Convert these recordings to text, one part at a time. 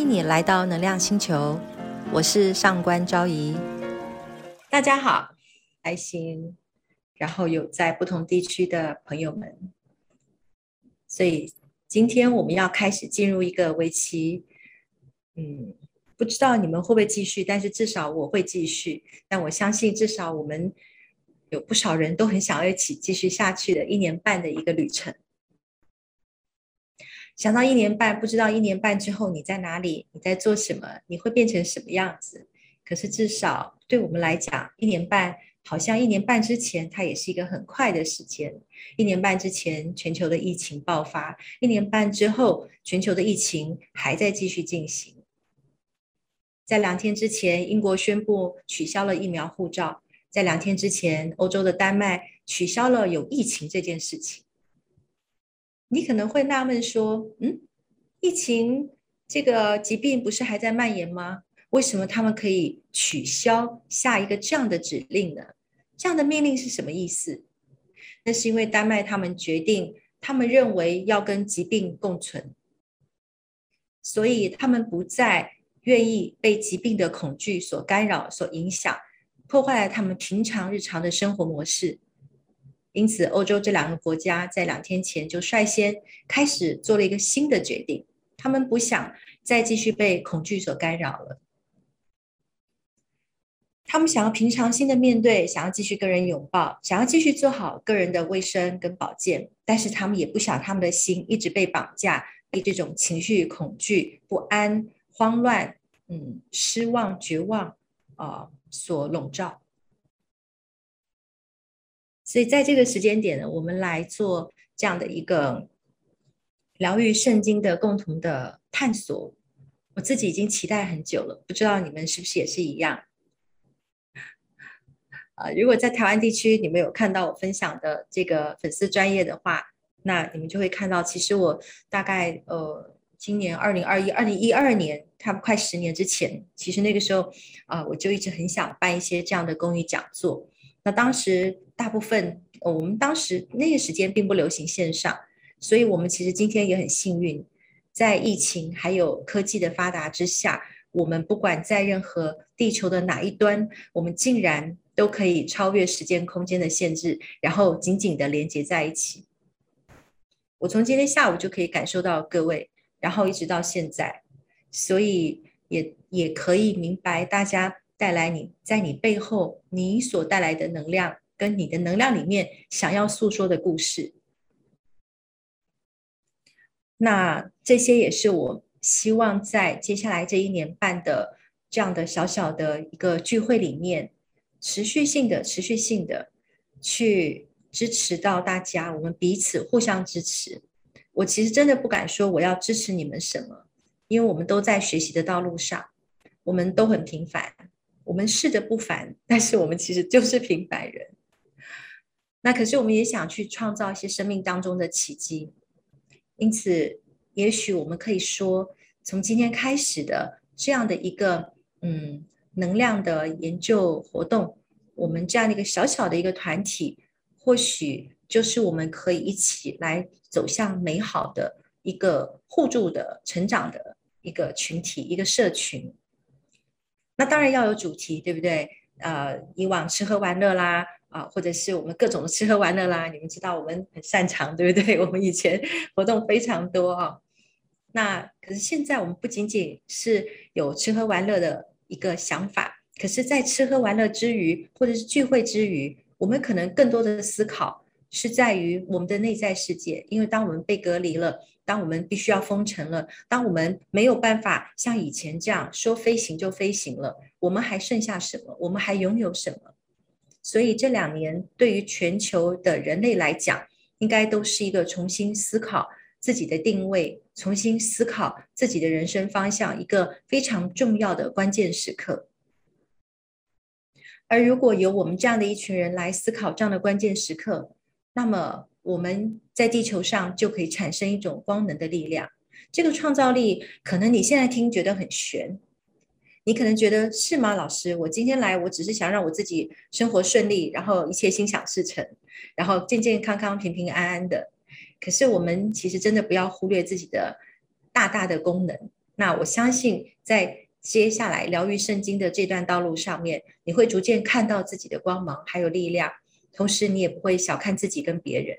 欢迎你来到能量星球，我是上官昭仪。大家好，开心，然后有在不同地区的朋友们，所以今天我们要开始进入一个为期，嗯，不知道你们会不会继续，但是至少我会继续。但我相信，至少我们有不少人都很想要一起继续下去的一年半的一个旅程。想到一年半，不知道一年半之后你在哪里，你在做什么，你会变成什么样子？可是至少对我们来讲，一年半好像一年半之前，它也是一个很快的时间。一年半之前，全球的疫情爆发；一年半之后，全球的疫情还在继续进行。在两天之前，英国宣布取消了疫苗护照；在两天之前，欧洲的丹麦取消了有疫情这件事情。你可能会纳闷说：“嗯，疫情这个疾病不是还在蔓延吗？为什么他们可以取消下一个这样的指令呢？这样的命令是什么意思？那是因为丹麦他们决定，他们认为要跟疾病共存，所以他们不再愿意被疾病的恐惧所干扰、所影响，破坏了他们平常日常的生活模式。”因此，欧洲这两个国家在两天前就率先开始做了一个新的决定，他们不想再继续被恐惧所干扰了。他们想要平常心的面对，想要继续跟人拥抱，想要继续做好个人的卫生跟保健，但是他们也不想他们的心一直被绑架，被这种情绪、恐惧、不安、慌乱、嗯、失望、绝望啊所笼罩。所以在这个时间点呢，我们来做这样的一个疗愈圣经的共同的探索。我自己已经期待很久了，不知道你们是不是也是一样？啊，如果在台湾地区你们有看到我分享的这个粉丝专业的话，那你们就会看到，其实我大概呃，今年二零二一、二零一二年，差不多快十年之前，其实那个时候啊，我就一直很想办一些这样的公益讲座。那当时大部分，我们当时那个时间并不流行线上，所以我们其实今天也很幸运，在疫情还有科技的发达之下，我们不管在任何地球的哪一端，我们竟然都可以超越时间空间的限制，然后紧紧的连接在一起。我从今天下午就可以感受到各位，然后一直到现在，所以也也可以明白大家。带来你在你背后你所带来的能量，跟你的能量里面想要诉说的故事。那这些也是我希望在接下来这一年半的这样的小小的一个聚会里面，持续性的、持续性的去支持到大家，我们彼此互相支持。我其实真的不敢说我要支持你们什么，因为我们都在学习的道路上，我们都很平凡。我们是的不凡，但是我们其实就是平凡人。那可是我们也想去创造一些生命当中的奇迹，因此，也许我们可以说，从今天开始的这样的一个嗯能量的研究活动，我们这样的一个小小的一个团体，或许就是我们可以一起来走向美好的一个互助的成长的一个群体，一个社群。那当然要有主题，对不对？呃，以往吃喝玩乐啦，啊，或者是我们各种的吃喝玩乐啦，你们知道我们很擅长，对不对？我们以前活动非常多啊。那可是现在我们不仅仅是有吃喝玩乐的一个想法，可是，在吃喝玩乐之余，或者是聚会之余，我们可能更多的思考是在于我们的内在世界，因为当我们被隔离了。当我们必须要封城了，当我们没有办法像以前这样说飞行就飞行了，我们还剩下什么？我们还拥有什么？所以这两年对于全球的人类来讲，应该都是一个重新思考自己的定位、重新思考自己的人生方向一个非常重要的关键时刻。而如果有我们这样的一群人来思考这样的关键时刻，那么。我们在地球上就可以产生一种光能的力量。这个创造力，可能你现在听觉得很悬，你可能觉得是吗？老师，我今天来，我只是想让我自己生活顺利，然后一切心想事成，然后健健康康、平平安安的。可是我们其实真的不要忽略自己的大大的功能，那我相信在接下来疗愈圣经的这段道路上面，你会逐渐看到自己的光芒还有力量，同时你也不会小看自己跟别人。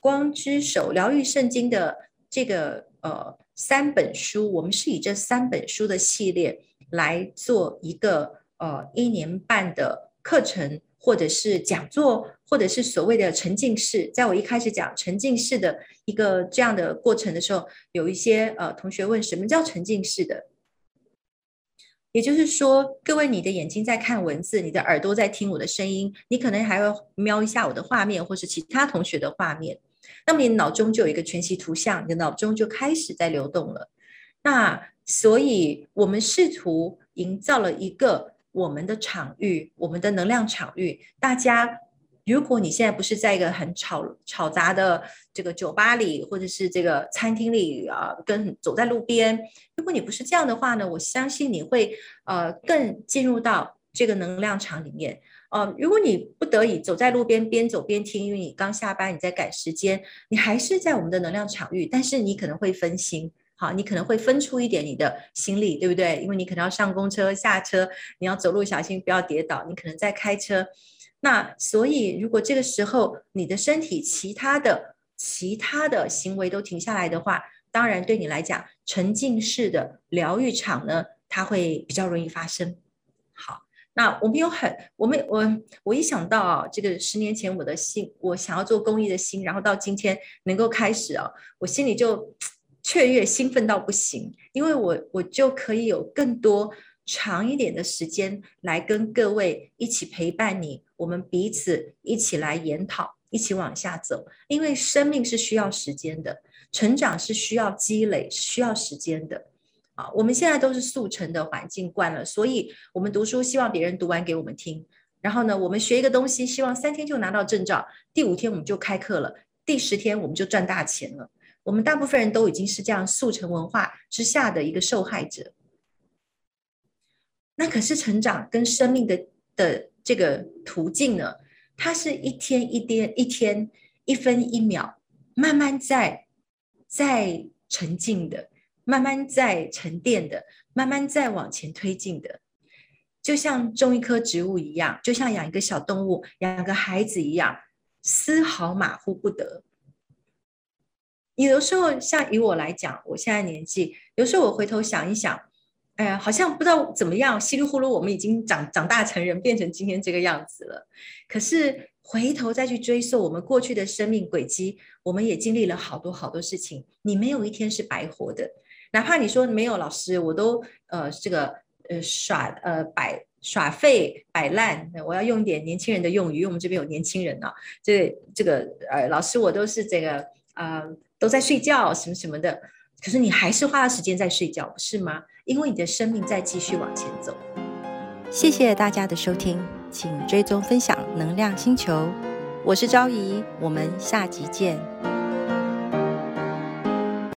光之手疗愈圣经的这个呃三本书，我们是以这三本书的系列来做一个呃一年半的课程，或者是讲座，或者是所谓的沉浸式。在我一开始讲沉浸式的一个这样的过程的时候，有一些呃同学问什么叫沉浸式的？也就是说，各位你的眼睛在看文字，你的耳朵在听我的声音，你可能还会瞄一下我的画面，或是其他同学的画面。那么你脑中就有一个全息图像，你的脑中就开始在流动了。那所以，我们试图营造了一个我们的场域，我们的能量场域。大家，如果你现在不是在一个很吵吵杂的这个酒吧里，或者是这个餐厅里啊，跟走在路边，如果你不是这样的话呢，我相信你会呃更进入到这个能量场里面。呃，如果你不得已走在路边边走边听，因为你刚下班，你在赶时间，你还是在我们的能量场域，但是你可能会分心，好，你可能会分出一点你的心力，对不对？因为你可能要上公车、下车，你要走路小心不要跌倒，你可能在开车。那所以，如果这个时候你的身体其他的其他的行为都停下来的话，当然对你来讲，沉浸式的疗愈场呢，它会比较容易发生。好。那我们有很，我们我我一想到啊，这个十年前我的心，我想要做公益的心，然后到今天能够开始啊，我心里就雀跃兴奋到不行，因为我我就可以有更多长一点的时间来跟各位一起陪伴你，我们彼此一起来研讨，一起往下走，因为生命是需要时间的，成长是需要积累，需要时间的。啊我们现在都是速成的环境惯了，所以我们读书希望别人读完给我们听。然后呢，我们学一个东西，希望三天就拿到证照，第五天我们就开课了，第十天我们就赚大钱了。我们大部分人都已经是这样速成文化之下的一个受害者。那可是成长跟生命的的这个途径呢？它是一天一天一天一分一秒慢慢在在沉浸的。慢慢在沉淀的，慢慢在往前推进的，就像种一棵植物一样，就像养一个小动物、养个孩子一样，丝毫马虎不得。有的时候，像以我来讲，我现在年纪，有时候我回头想一想，哎呀，好像不知道怎么样，稀里糊涂，我们已经长长大成人，变成今天这个样子了。可是回头再去追溯我们过去的生命轨迹，我们也经历了好多好多事情。你没有一天是白活的。哪怕你说没有老师，我都呃这个呃耍呃摆耍废摆烂，我要用点年轻人的用语，因为我们这边有年轻人啊，这这个呃老师我都是这个啊都在睡觉什么什么的，可是你还是花了时间在睡觉，不是吗？因为你的生命在继续往前走。谢谢大家的收听，请追踪分享能量星球，我是昭仪，我们下集见。